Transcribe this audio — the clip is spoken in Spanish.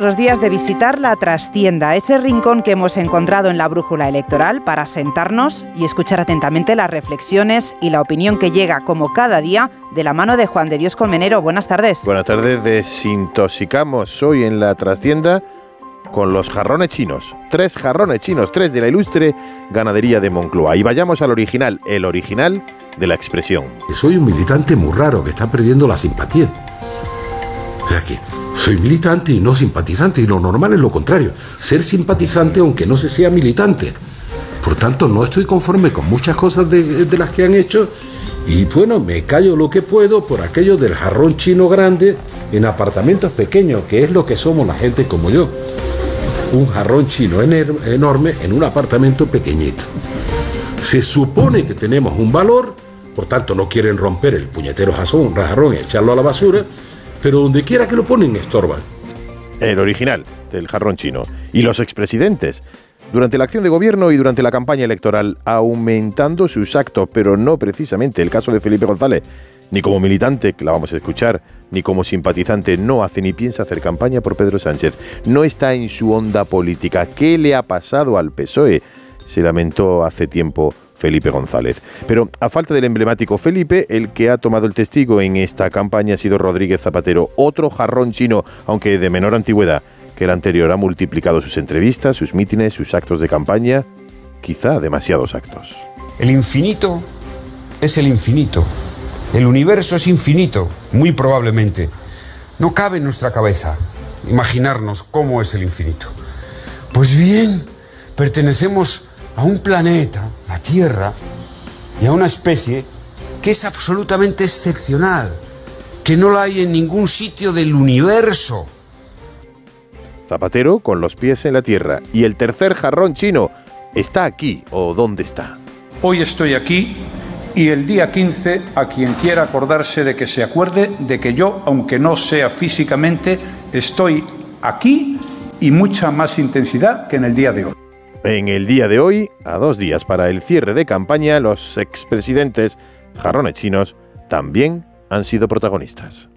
los días de visitar la trastienda, ese rincón que hemos encontrado en la brújula electoral para sentarnos y escuchar atentamente las reflexiones y la opinión que llega como cada día de la mano de Juan de Dios Colmenero. Buenas tardes. Buenas tardes, desintoxicamos hoy en la trastienda con los jarrones chinos. Tres jarrones chinos, tres de la ilustre ganadería de Moncloa. Y vayamos al original, el original de la expresión. Soy un militante muy raro que está perdiendo la simpatía. Sea que soy militante y no simpatizante, y lo normal es lo contrario, ser simpatizante aunque no se sea militante. Por tanto, no estoy conforme con muchas cosas de, de las que han hecho y bueno, me callo lo que puedo por aquello del jarrón chino grande en apartamentos pequeños, que es lo que somos la gente como yo. Un jarrón chino enorme en un apartamento pequeñito. Se supone que tenemos un valor, por tanto no quieren romper el puñetero jarrón y echarlo a la basura, pero donde quiera que lo ponen estorban. El original del jarrón chino. Y los expresidentes. Durante la acción de gobierno y durante la campaña electoral, aumentando sus actos, pero no precisamente el caso de Felipe González, ni como militante, que la vamos a escuchar, ni como simpatizante, no hace ni piensa hacer campaña por Pedro Sánchez. No está en su onda política. ¿Qué le ha pasado al PSOE? Se lamentó hace tiempo Felipe González. Pero a falta del emblemático Felipe, el que ha tomado el testigo en esta campaña ha sido Rodríguez Zapatero, otro jarrón chino, aunque de menor antigüedad que el anterior. Ha multiplicado sus entrevistas, sus mítines, sus actos de campaña, quizá demasiados actos. El infinito es el infinito. El universo es infinito, muy probablemente. No cabe en nuestra cabeza imaginarnos cómo es el infinito. Pues bien, pertenecemos a un planeta, la Tierra, y a una especie que es absolutamente excepcional, que no la hay en ningún sitio del universo. Zapatero con los pies en la tierra. Y el tercer jarrón chino está aquí o dónde está. Hoy estoy aquí y el día 15 a quien quiera acordarse de que se acuerde de que yo, aunque no sea físicamente, estoy aquí y mucha más intensidad que en el día de hoy. En el día de hoy, a dos días para el cierre de campaña, los expresidentes jarrones chinos también han sido protagonistas.